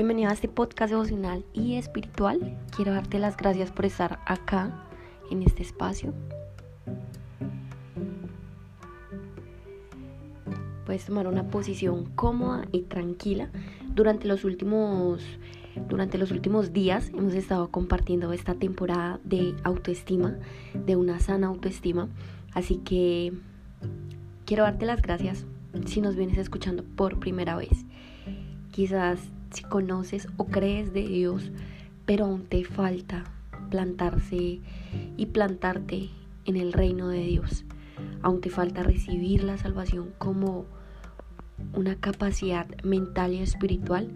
Bienvenido a este podcast devocional y espiritual. Quiero darte las gracias por estar acá en este espacio. Puedes tomar una posición cómoda y tranquila. Durante los últimos durante los últimos días hemos estado compartiendo esta temporada de autoestima, de una sana autoestima, así que quiero darte las gracias si nos vienes escuchando por primera vez. Quizás si conoces o crees de Dios, pero aún te falta plantarse y plantarte en el reino de Dios. Aún te falta recibir la salvación como una capacidad mental y espiritual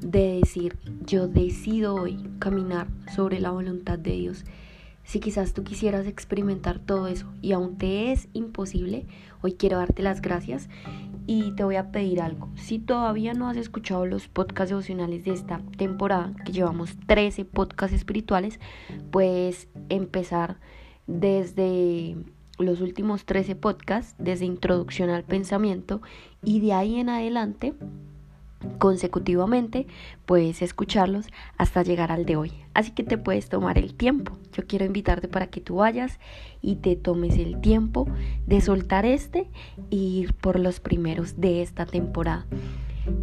de decir, yo decido hoy caminar sobre la voluntad de Dios. Si quizás tú quisieras experimentar todo eso y aún te es imposible, hoy quiero darte las gracias y te voy a pedir algo. Si todavía no has escuchado los podcasts devocionales de esta temporada, que llevamos 13 podcasts espirituales, puedes empezar desde los últimos 13 podcasts, desde introducción al pensamiento y de ahí en adelante consecutivamente, puedes escucharlos hasta llegar al de hoy. Así que te puedes tomar el tiempo. Yo quiero invitarte para que tú vayas y te tomes el tiempo de soltar este e ir por los primeros de esta temporada.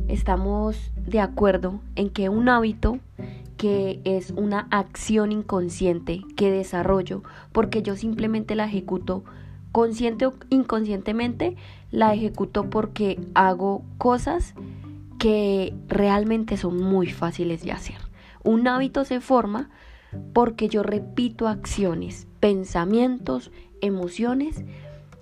Estamos de acuerdo en que un hábito que es una acción inconsciente que desarrollo porque yo simplemente la ejecuto consciente o inconscientemente, la ejecuto porque hago cosas que realmente son muy fáciles de hacer. Un hábito se forma porque yo repito acciones, pensamientos, emociones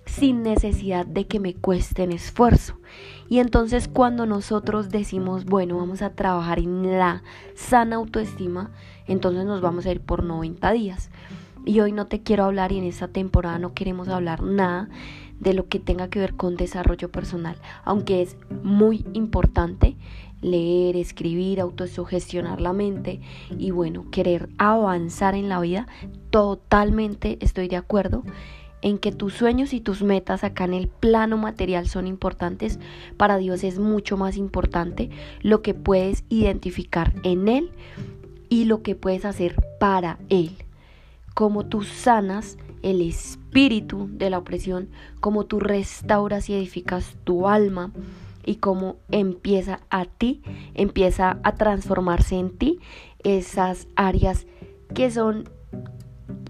sin necesidad de que me cuesten esfuerzo. Y entonces cuando nosotros decimos, bueno, vamos a trabajar en la sana autoestima, entonces nos vamos a ir por 90 días. Y hoy no te quiero hablar y en esta temporada no queremos hablar nada de lo que tenga que ver con desarrollo personal, aunque es muy importante leer, escribir, autosugestionar la mente y bueno, querer avanzar en la vida, totalmente estoy de acuerdo en que tus sueños y tus metas acá en el plano material son importantes, para Dios es mucho más importante lo que puedes identificar en Él y lo que puedes hacer para Él. Como tú sanas el espíritu de la opresión, cómo tú restauras y edificas tu alma y cómo empieza a ti, empieza a transformarse en ti esas áreas que son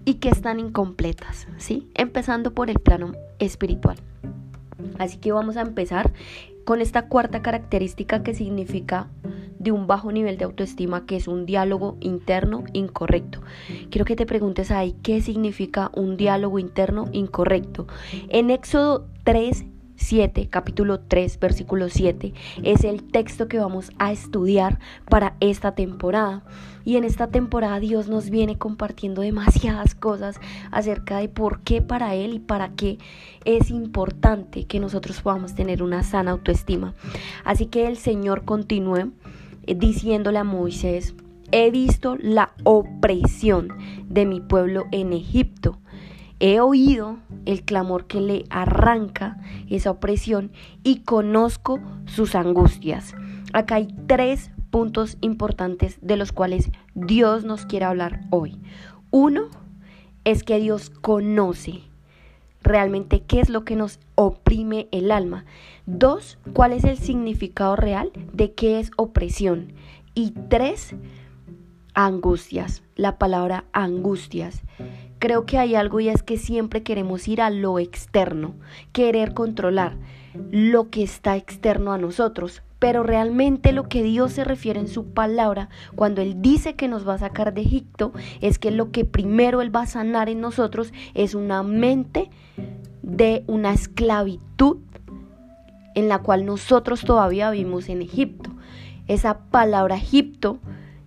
y que están incompletas, ¿sí? Empezando por el plano espiritual. Así que vamos a empezar con esta cuarta característica que significa de un bajo nivel de autoestima que es un diálogo interno incorrecto. Quiero que te preguntes ahí qué significa un diálogo interno incorrecto. En Éxodo 3, 7, capítulo 3, versículo 7, es el texto que vamos a estudiar para esta temporada. Y en esta temporada Dios nos viene compartiendo demasiadas cosas acerca de por qué para Él y para qué es importante que nosotros podamos tener una sana autoestima. Así que el Señor continúe diciéndole a Moisés, he visto la opresión de mi pueblo en Egipto. He oído el clamor que le arranca esa opresión y conozco sus angustias. Acá hay tres puntos importantes de los cuales Dios nos quiere hablar hoy. Uno es que Dios conoce realmente qué es lo que nos oprime el alma. Dos, cuál es el significado real de qué es opresión. Y tres, angustias, la palabra angustias. Creo que hay algo y es que siempre queremos ir a lo externo, querer controlar lo que está externo a nosotros, pero realmente lo que Dios se refiere en su palabra, cuando Él dice que nos va a sacar de Egipto, es que lo que primero Él va a sanar en nosotros es una mente de una esclavitud en la cual nosotros todavía vivimos en Egipto. Esa palabra Egipto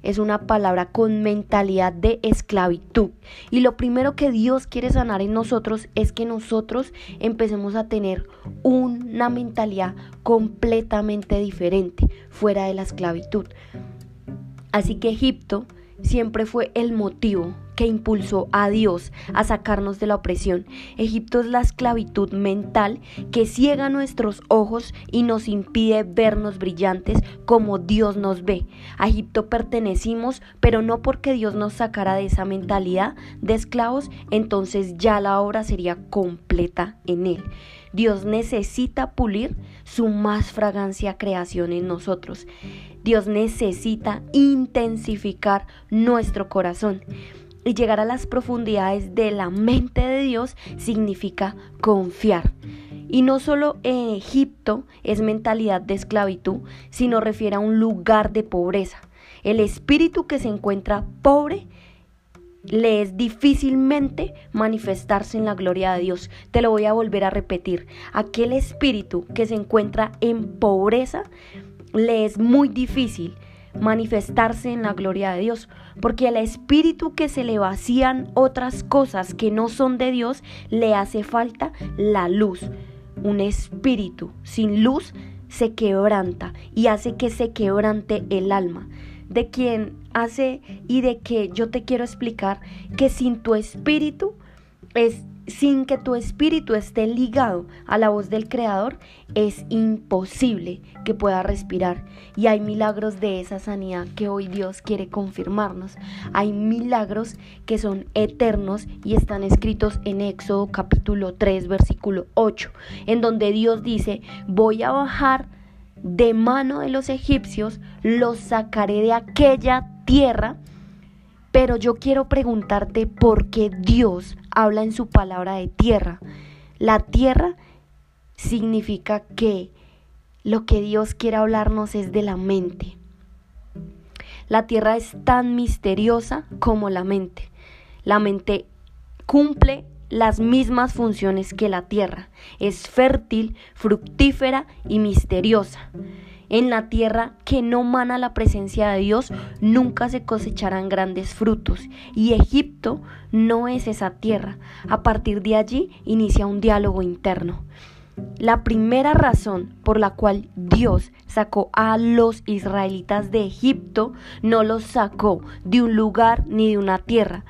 es una palabra con mentalidad de esclavitud. Y lo primero que Dios quiere sanar en nosotros es que nosotros empecemos a tener una mentalidad completamente diferente, fuera de la esclavitud. Así que Egipto siempre fue el motivo que impulsó a Dios a sacarnos de la opresión. Egipto es la esclavitud mental que ciega nuestros ojos y nos impide vernos brillantes como Dios nos ve. A Egipto pertenecimos, pero no porque Dios nos sacara de esa mentalidad de esclavos, entonces ya la obra sería completa en él. Dios necesita pulir su más fragancia creación en nosotros. Dios necesita intensificar nuestro corazón. Y llegar a las profundidades de la mente de Dios significa confiar. Y no solo en Egipto es mentalidad de esclavitud, sino refiere a un lugar de pobreza. El espíritu que se encuentra pobre le es difícilmente manifestarse en la gloria de Dios. Te lo voy a volver a repetir. Aquel espíritu que se encuentra en pobreza le es muy difícil manifestarse en la gloria de Dios, porque al espíritu que se le vacían otras cosas que no son de Dios, le hace falta la luz. Un espíritu sin luz se quebranta y hace que se quebrante el alma. De quien hace y de que yo te quiero explicar que sin tu espíritu es sin que tu espíritu esté ligado a la voz del Creador, es imposible que pueda respirar. Y hay milagros de esa sanidad que hoy Dios quiere confirmarnos. Hay milagros que son eternos y están escritos en Éxodo capítulo 3, versículo 8, en donde Dios dice, voy a bajar de mano de los egipcios, los sacaré de aquella tierra pero yo quiero preguntarte por qué Dios habla en su palabra de tierra. La tierra significa que lo que Dios quiere hablarnos es de la mente. La tierra es tan misteriosa como la mente. La mente cumple las mismas funciones que la tierra. Es fértil, fructífera y misteriosa. En la tierra que no mana la presencia de Dios, nunca se cosecharán grandes frutos. Y Egipto no es esa tierra. A partir de allí inicia un diálogo interno. La primera razón por la cual Dios sacó a los israelitas de Egipto no los sacó de un lugar ni de una tierra.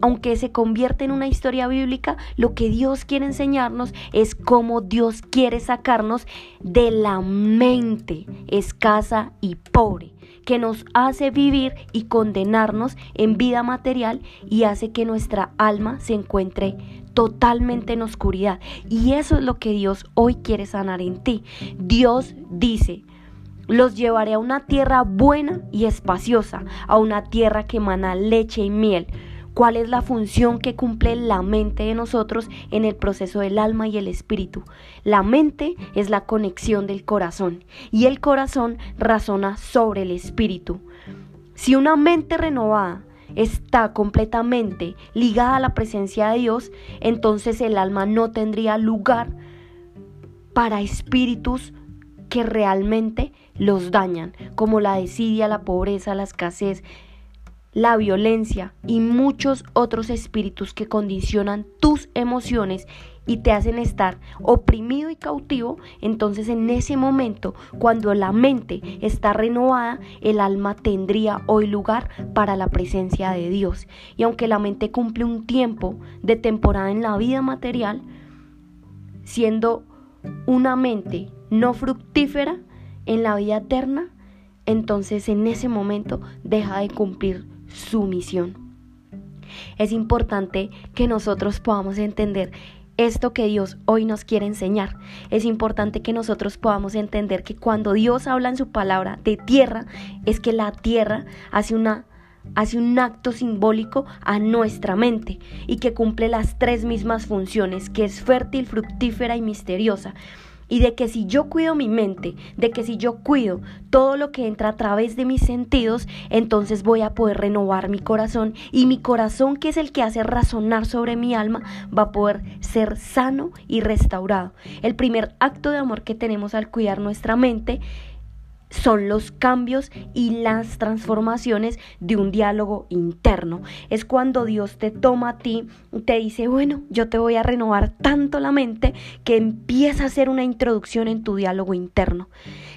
Aunque se convierte en una historia bíblica, lo que Dios quiere enseñarnos es cómo Dios quiere sacarnos de la mente escasa y pobre que nos hace vivir y condenarnos en vida material y hace que nuestra alma se encuentre totalmente en oscuridad. Y eso es lo que Dios hoy quiere sanar en ti. Dios dice, los llevaré a una tierra buena y espaciosa, a una tierra que emana leche y miel cuál es la función que cumple la mente de nosotros en el proceso del alma y el espíritu. La mente es la conexión del corazón y el corazón razona sobre el espíritu. Si una mente renovada está completamente ligada a la presencia de Dios, entonces el alma no tendría lugar para espíritus que realmente los dañan, como la desidia, la pobreza, la escasez, la violencia y muchos otros espíritus que condicionan tus emociones y te hacen estar oprimido y cautivo, entonces en ese momento, cuando la mente está renovada, el alma tendría hoy lugar para la presencia de Dios. Y aunque la mente cumple un tiempo de temporada en la vida material, siendo una mente no fructífera en la vida eterna, entonces en ese momento deja de cumplir su misión. Es importante que nosotros podamos entender esto que Dios hoy nos quiere enseñar. Es importante que nosotros podamos entender que cuando Dios habla en su palabra de tierra, es que la tierra hace una hace un acto simbólico a nuestra mente y que cumple las tres mismas funciones, que es fértil, fructífera y misteriosa y de que si yo cuido mi mente, de que si yo cuido todo lo que entra a través de mis sentidos, entonces voy a poder renovar mi corazón y mi corazón, que es el que hace razonar sobre mi alma, va a poder ser sano y restaurado. El primer acto de amor que tenemos al cuidar nuestra mente son los cambios y las transformaciones de un diálogo interno. Es cuando Dios te toma a ti, te dice, bueno, yo te voy a renovar tanto la mente que empieza a hacer una introducción en tu diálogo interno.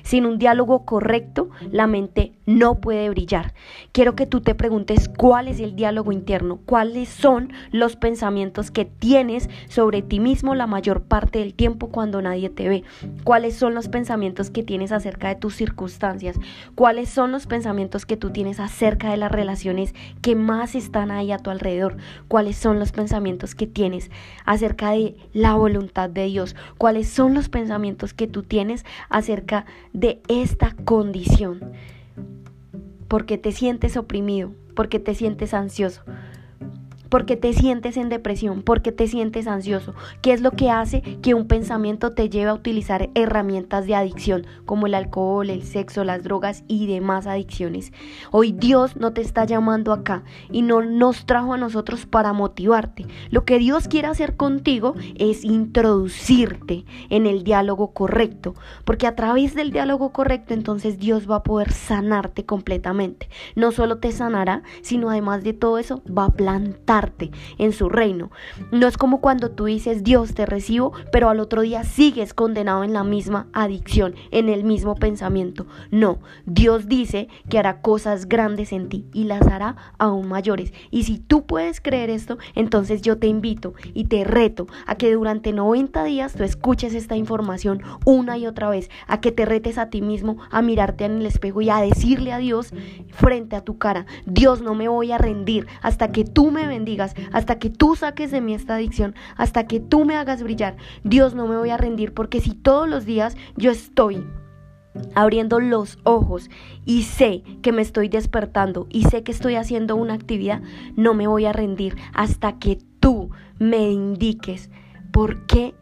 Sin un diálogo correcto, la mente no puede brillar. Quiero que tú te preguntes cuál es el diálogo interno, cuáles son los pensamientos que tienes sobre ti mismo la mayor parte del tiempo cuando nadie te ve, cuáles son los pensamientos que tienes acerca de tus circunstancias, cuáles son los pensamientos que tú tienes acerca de las relaciones que más están ahí a tu alrededor, cuáles son los pensamientos que tienes acerca de la voluntad de Dios, cuáles son los pensamientos que tú tienes acerca de esta condición. Porque te sientes oprimido, porque te sientes ansioso, porque te sientes en depresión, porque te sientes ansioso. ¿Qué es lo que hace que un pensamiento te lleve a utilizar herramientas de adicción como el alcohol, el sexo, las drogas y demás adicciones? Hoy Dios no te está llamando acá y no nos trajo a nosotros para motivarte. Lo que Dios quiere hacer contigo es introducirte en el diálogo correcto, porque a través del diálogo correcto entonces Dios va a poder sanarte completamente. No solo te sanará, sino además de todo eso va a plantar en su reino. No es como cuando tú dices Dios te recibo, pero al otro día sigues condenado en la misma adicción, en el mismo pensamiento. No, Dios dice que hará cosas grandes en ti y las hará aún mayores. Y si tú puedes creer esto, entonces yo te invito y te reto a que durante 90 días tú escuches esta información una y otra vez, a que te retes a ti mismo, a mirarte en el espejo y a decirle a Dios frente a tu cara, Dios no me voy a rendir hasta que tú me bendigas hasta que tú saques de mí esta adicción, hasta que tú me hagas brillar. Dios, no me voy a rendir porque si todos los días yo estoy abriendo los ojos y sé que me estoy despertando y sé que estoy haciendo una actividad, no me voy a rendir hasta que tú me indiques por qué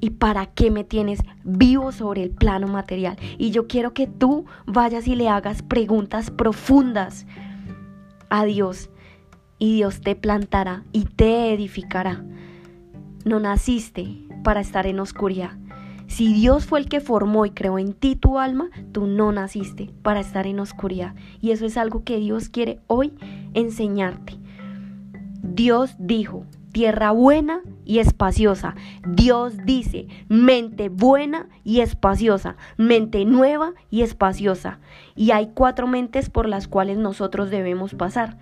y para qué me tienes vivo sobre el plano material. Y yo quiero que tú vayas y le hagas preguntas profundas a Dios y Dios te plantará y te edificará. No naciste para estar en oscuridad. Si Dios fue el que formó y creó en ti tu alma, tú no naciste para estar en oscuridad. Y eso es algo que Dios quiere hoy enseñarte. Dios dijo, tierra buena y espaciosa. Dios dice, mente buena y espaciosa, mente nueva y espaciosa. Y hay cuatro mentes por las cuales nosotros debemos pasar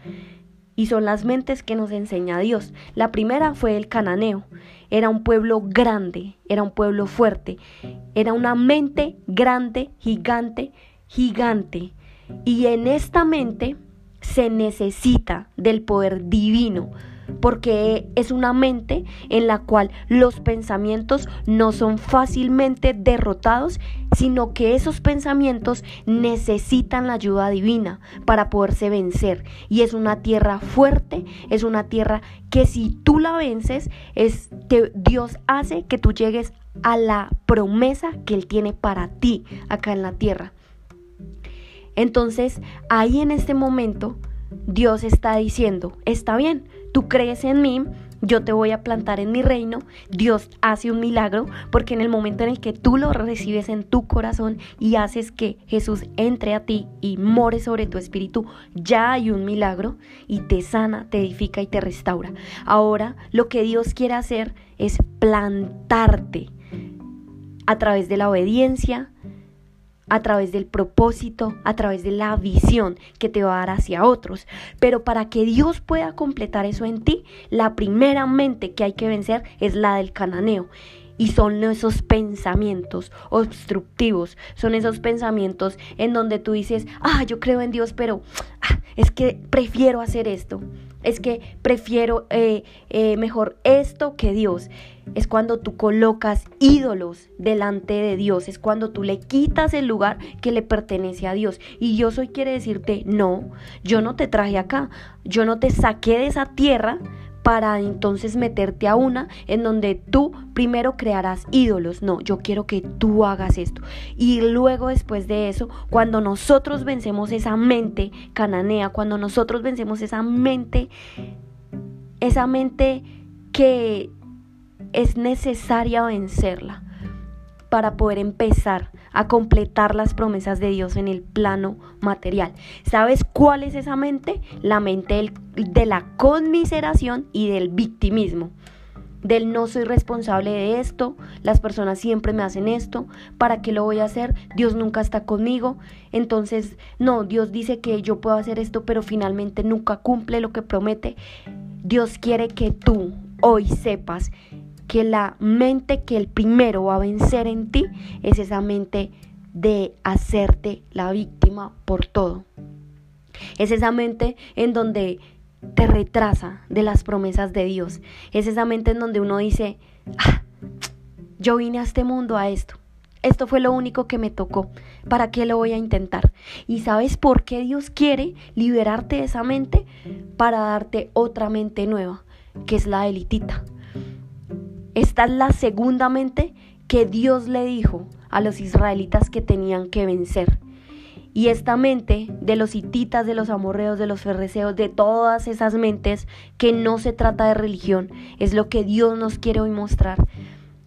y son las mentes que nos enseña Dios. La primera fue el cananeo. Era un pueblo grande, era un pueblo fuerte, era una mente grande, gigante, gigante. Y en esta mente se necesita del poder divino porque es una mente en la cual los pensamientos no son fácilmente derrotados, sino que esos pensamientos necesitan la ayuda divina para poderse vencer. Y es una tierra fuerte, es una tierra que si tú la vences, es que Dios hace que tú llegues a la promesa que Él tiene para ti acá en la tierra. Entonces, ahí en este momento, Dios está diciendo, está bien, tú crees en mí, yo te voy a plantar en mi reino, Dios hace un milagro, porque en el momento en el que tú lo recibes en tu corazón y haces que Jesús entre a ti y more sobre tu espíritu, ya hay un milagro y te sana, te edifica y te restaura. Ahora lo que Dios quiere hacer es plantarte a través de la obediencia, a través del propósito, a través de la visión que te va a dar hacia otros. Pero para que Dios pueda completar eso en ti, la primera mente que hay que vencer es la del cananeo. Y son esos pensamientos obstructivos, son esos pensamientos en donde tú dices, ah, yo creo en Dios, pero ah, es que prefiero hacer esto, es que prefiero eh, eh, mejor esto que Dios. Es cuando tú colocas ídolos delante de Dios, es cuando tú le quitas el lugar que le pertenece a Dios. Y Dios hoy quiere decirte, no, yo no te traje acá, yo no te saqué de esa tierra para entonces meterte a una en donde tú primero crearás ídolos. No, yo quiero que tú hagas esto. Y luego después de eso, cuando nosotros vencemos esa mente cananea, cuando nosotros vencemos esa mente, esa mente que es necesaria vencerla para poder empezar a completar las promesas de Dios en el plano material. ¿Sabes cuál es esa mente? La mente de la conmiseración y del victimismo. del no soy responsable de esto, las personas siempre me hacen esto, ¿para qué lo voy a hacer? Dios nunca está conmigo, entonces no, Dios dice que yo puedo hacer esto, pero finalmente nunca cumple lo que promete. Dios quiere que tú hoy sepas que la mente que el primero va a vencer en ti es esa mente de hacerte la víctima por todo. Es esa mente en donde te retrasa de las promesas de Dios. Es esa mente en donde uno dice, ah, yo vine a este mundo a esto. Esto fue lo único que me tocó. ¿Para qué lo voy a intentar? ¿Y sabes por qué Dios quiere liberarte de esa mente? Para darte otra mente nueva, que es la elitita. Esta es la segunda mente que Dios le dijo a los israelitas que tenían que vencer. Y esta mente de los hititas, de los amorreos, de los ferreceos, de todas esas mentes que no se trata de religión, es lo que Dios nos quiere hoy mostrar.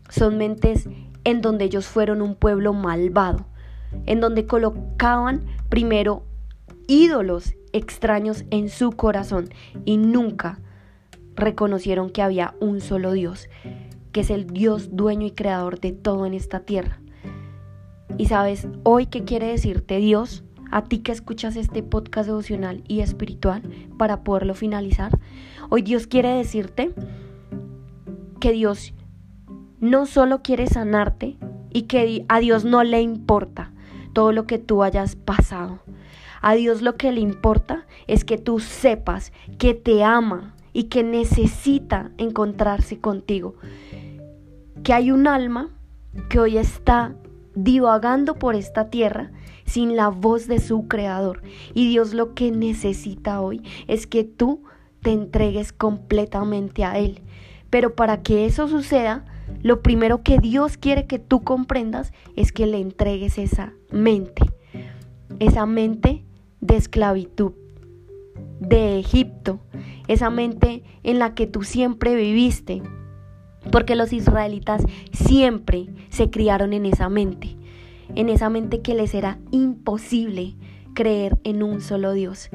Son mentes en donde ellos fueron un pueblo malvado, en donde colocaban primero ídolos extraños en su corazón y nunca reconocieron que había un solo Dios, que es el Dios dueño y creador de todo en esta tierra. Y sabes, hoy qué quiere decirte Dios, a ti que escuchas este podcast devocional y espiritual para poderlo finalizar. Hoy Dios quiere decirte que Dios no solo quiere sanarte y que a Dios no le importa todo lo que tú hayas pasado. A Dios lo que le importa es que tú sepas que te ama y que necesita encontrarse contigo. Que hay un alma que hoy está divagando por esta tierra sin la voz de su creador. Y Dios lo que necesita hoy es que tú te entregues completamente a Él. Pero para que eso suceda, lo primero que Dios quiere que tú comprendas es que le entregues esa mente, esa mente de esclavitud, de Egipto, esa mente en la que tú siempre viviste, porque los israelitas siempre se criaron en esa mente, en esa mente que les era imposible creer en un solo Dios,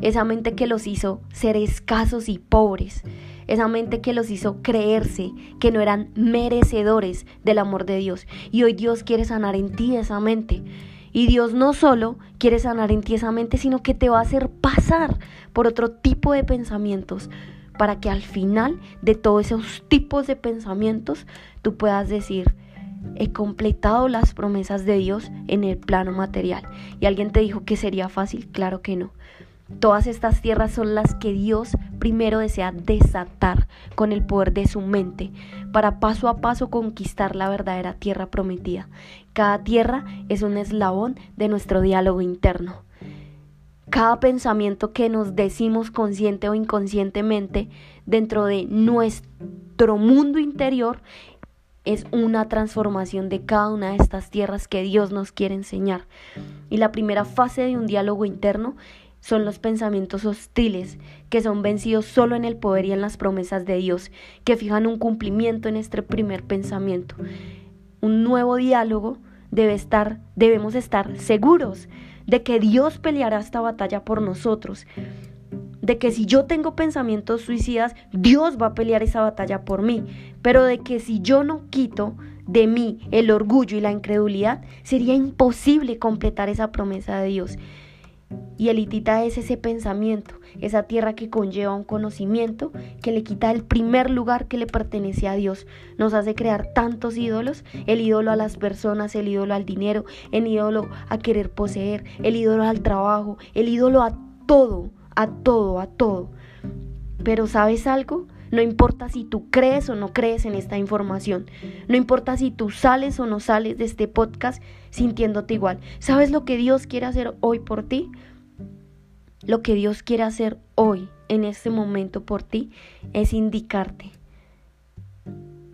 esa mente que los hizo ser escasos y pobres, esa mente que los hizo creerse que no eran merecedores del amor de Dios. Y hoy Dios quiere sanar en ti esa mente. Y Dios no solo quiere sanar en ti esa mente, sino que te va a hacer pasar por otro tipo de pensamientos, para que al final de todos esos tipos de pensamientos tú puedas decir, he completado las promesas de Dios en el plano material. Y alguien te dijo que sería fácil, claro que no. Todas estas tierras son las que Dios primero desea desatar con el poder de su mente para paso a paso conquistar la verdadera tierra prometida. Cada tierra es un eslabón de nuestro diálogo interno. Cada pensamiento que nos decimos consciente o inconscientemente dentro de nuestro mundo interior es una transformación de cada una de estas tierras que Dios nos quiere enseñar. Y la primera fase de un diálogo interno son los pensamientos hostiles, que son vencidos solo en el poder y en las promesas de Dios, que fijan un cumplimiento en este primer pensamiento. Un nuevo diálogo debe estar, debemos estar seguros de que Dios peleará esta batalla por nosotros, de que si yo tengo pensamientos suicidas, Dios va a pelear esa batalla por mí, pero de que si yo no quito de mí el orgullo y la incredulidad, sería imposible completar esa promesa de Dios. Y elitita es ese pensamiento, esa tierra que conlleva un conocimiento que le quita el primer lugar que le pertenece a Dios. Nos hace crear tantos ídolos, el ídolo a las personas, el ídolo al dinero, el ídolo a querer poseer, el ídolo al trabajo, el ídolo a todo, a todo, a todo. Pero ¿sabes algo? No importa si tú crees o no crees en esta información. No importa si tú sales o no sales de este podcast sintiéndote igual. ¿Sabes lo que Dios quiere hacer hoy por ti? Lo que Dios quiere hacer hoy, en este momento por ti, es indicarte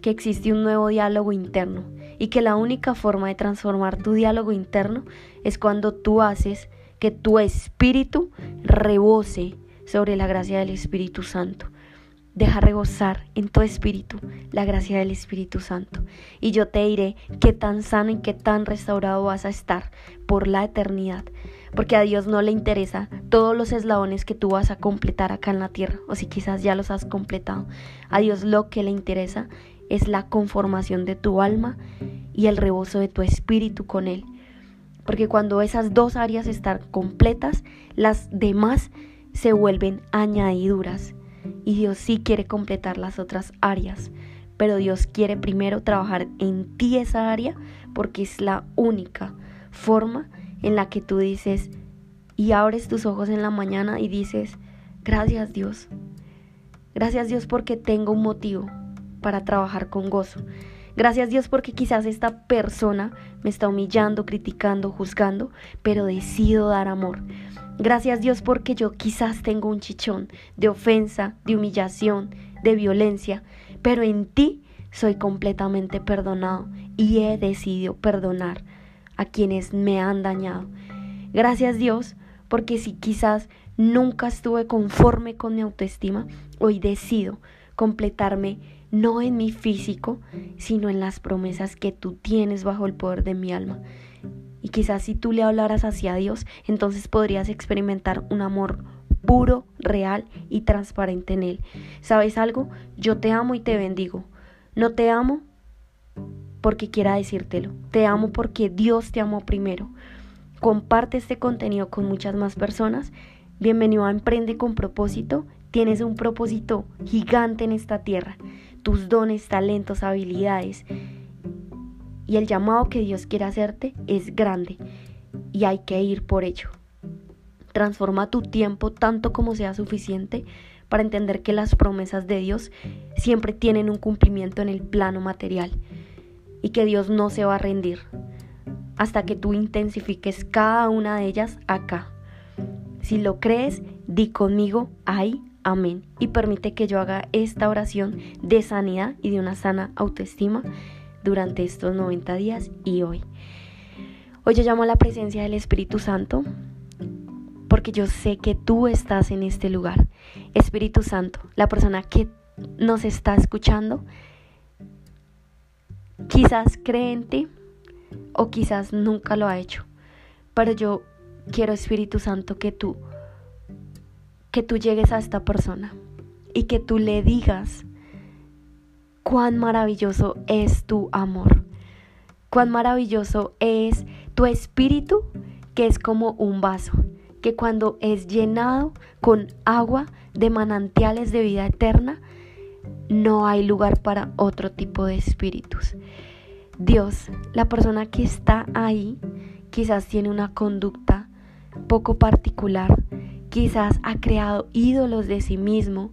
que existe un nuevo diálogo interno y que la única forma de transformar tu diálogo interno es cuando tú haces que tu espíritu rebose sobre la gracia del Espíritu Santo. Deja rebosar en tu espíritu la gracia del Espíritu Santo. Y yo te diré qué tan sano y qué tan restaurado vas a estar por la eternidad. Porque a Dios no le interesa todos los eslabones que tú vas a completar acá en la tierra, o si quizás ya los has completado. A Dios lo que le interesa es la conformación de tu alma y el rebozo de tu espíritu con Él. Porque cuando esas dos áreas están completas, las demás se vuelven añadiduras. Y Dios sí quiere completar las otras áreas. Pero Dios quiere primero trabajar en ti esa área porque es la única forma en la que tú dices y abres tus ojos en la mañana y dices, gracias Dios. Gracias Dios porque tengo un motivo para trabajar con gozo. Gracias Dios porque quizás esta persona me está humillando, criticando, juzgando, pero decido dar amor. Gracias Dios porque yo quizás tengo un chichón de ofensa, de humillación, de violencia, pero en ti soy completamente perdonado y he decidido perdonar a quienes me han dañado. Gracias Dios, porque si quizás nunca estuve conforme con mi autoestima, hoy decido completarme no en mi físico, sino en las promesas que tú tienes bajo el poder de mi alma. Y quizás si tú le hablaras hacia Dios, entonces podrías experimentar un amor puro, real y transparente en Él. ¿Sabes algo? Yo te amo y te bendigo. No te amo porque quiera decírtelo. Te amo porque Dios te amó primero. Comparte este contenido con muchas más personas. Bienvenido a Emprende con propósito. Tienes un propósito gigante en esta tierra. Tus dones, talentos, habilidades y el llamado que Dios quiere hacerte es grande y hay que ir por ello. Transforma tu tiempo tanto como sea suficiente para entender que las promesas de Dios siempre tienen un cumplimiento en el plano material y que Dios no se va a rendir hasta que tú intensifiques cada una de ellas acá. Si lo crees, di conmigo, ay, amén. Y permite que yo haga esta oración de sanidad y de una sana autoestima durante estos 90 días y hoy. Hoy yo llamo a la presencia del Espíritu Santo porque yo sé que tú estás en este lugar. Espíritu Santo, la persona que nos está escuchando, Quizás cree en ti o quizás nunca lo ha hecho. Pero yo quiero Espíritu Santo que tú que tú llegues a esta persona y que tú le digas cuán maravilloso es tu amor. Cuán maravilloso es tu espíritu que es como un vaso, que cuando es llenado con agua de manantiales de vida eterna, no hay lugar para otro tipo de espíritus. Dios, la persona que está ahí, quizás tiene una conducta poco particular, quizás ha creado ídolos de sí mismo,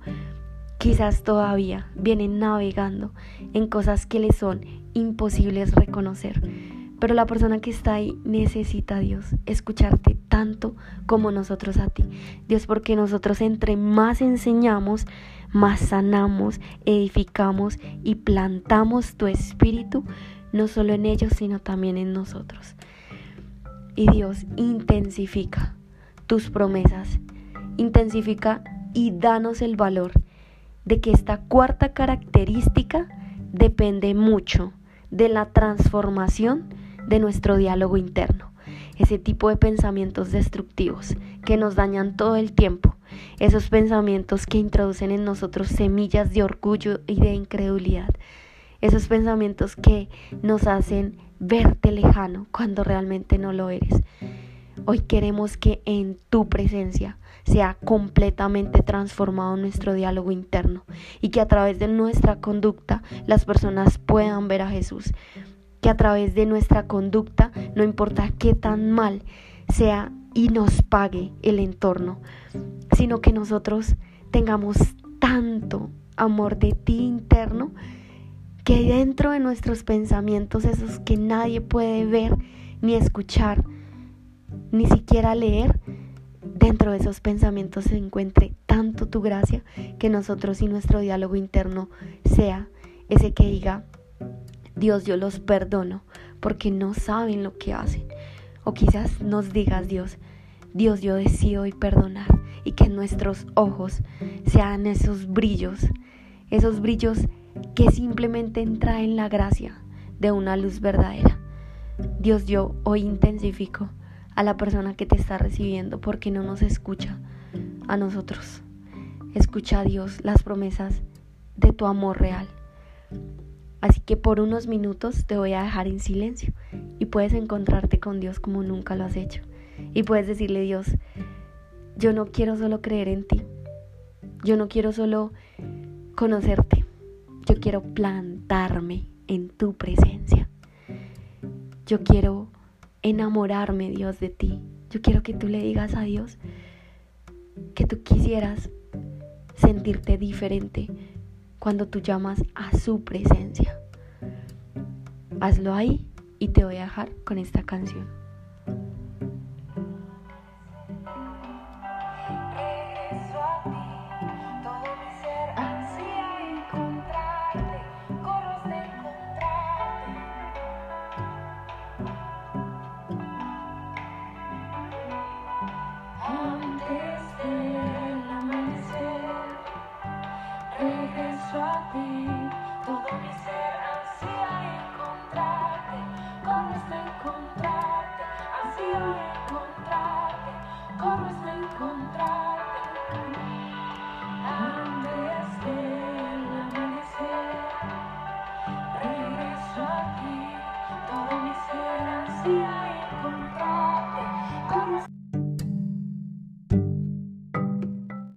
quizás todavía viene navegando en cosas que le son imposibles reconocer. Pero la persona que está ahí necesita a Dios, escucharte tanto como nosotros a ti. Dios, porque nosotros entre más enseñamos, más sanamos, edificamos y plantamos tu espíritu, no solo en ellos, sino también en nosotros. Y Dios intensifica tus promesas, intensifica y danos el valor de que esta cuarta característica depende mucho de la transformación de nuestro diálogo interno ese tipo de pensamientos destructivos que nos dañan todo el tiempo, esos pensamientos que introducen en nosotros semillas de orgullo y de incredulidad, esos pensamientos que nos hacen verte lejano cuando realmente no lo eres. Hoy queremos que en tu presencia sea completamente transformado nuestro diálogo interno y que a través de nuestra conducta las personas puedan ver a Jesús que a través de nuestra conducta, no importa qué tan mal sea y nos pague el entorno, sino que nosotros tengamos tanto amor de ti interno que dentro de nuestros pensamientos, esos que nadie puede ver ni escuchar, ni siquiera leer, dentro de esos pensamientos se encuentre tanto tu gracia que nosotros y nuestro diálogo interno sea ese que diga, Dios, yo los perdono porque no saben lo que hacen. O quizás nos digas, Dios, Dios, yo decido hoy perdonar y que nuestros ojos sean esos brillos, esos brillos que simplemente traen la gracia de una luz verdadera. Dios, yo hoy intensifico a la persona que te está recibiendo porque no nos escucha a nosotros. Escucha Dios las promesas de tu amor real. Así que por unos minutos te voy a dejar en silencio y puedes encontrarte con Dios como nunca lo has hecho. Y puedes decirle, Dios, yo no quiero solo creer en ti. Yo no quiero solo conocerte. Yo quiero plantarme en tu presencia. Yo quiero enamorarme, Dios, de ti. Yo quiero que tú le digas a Dios que tú quisieras sentirte diferente cuando tú llamas a su presencia. Hazlo ahí y te voy a dejar con esta canción.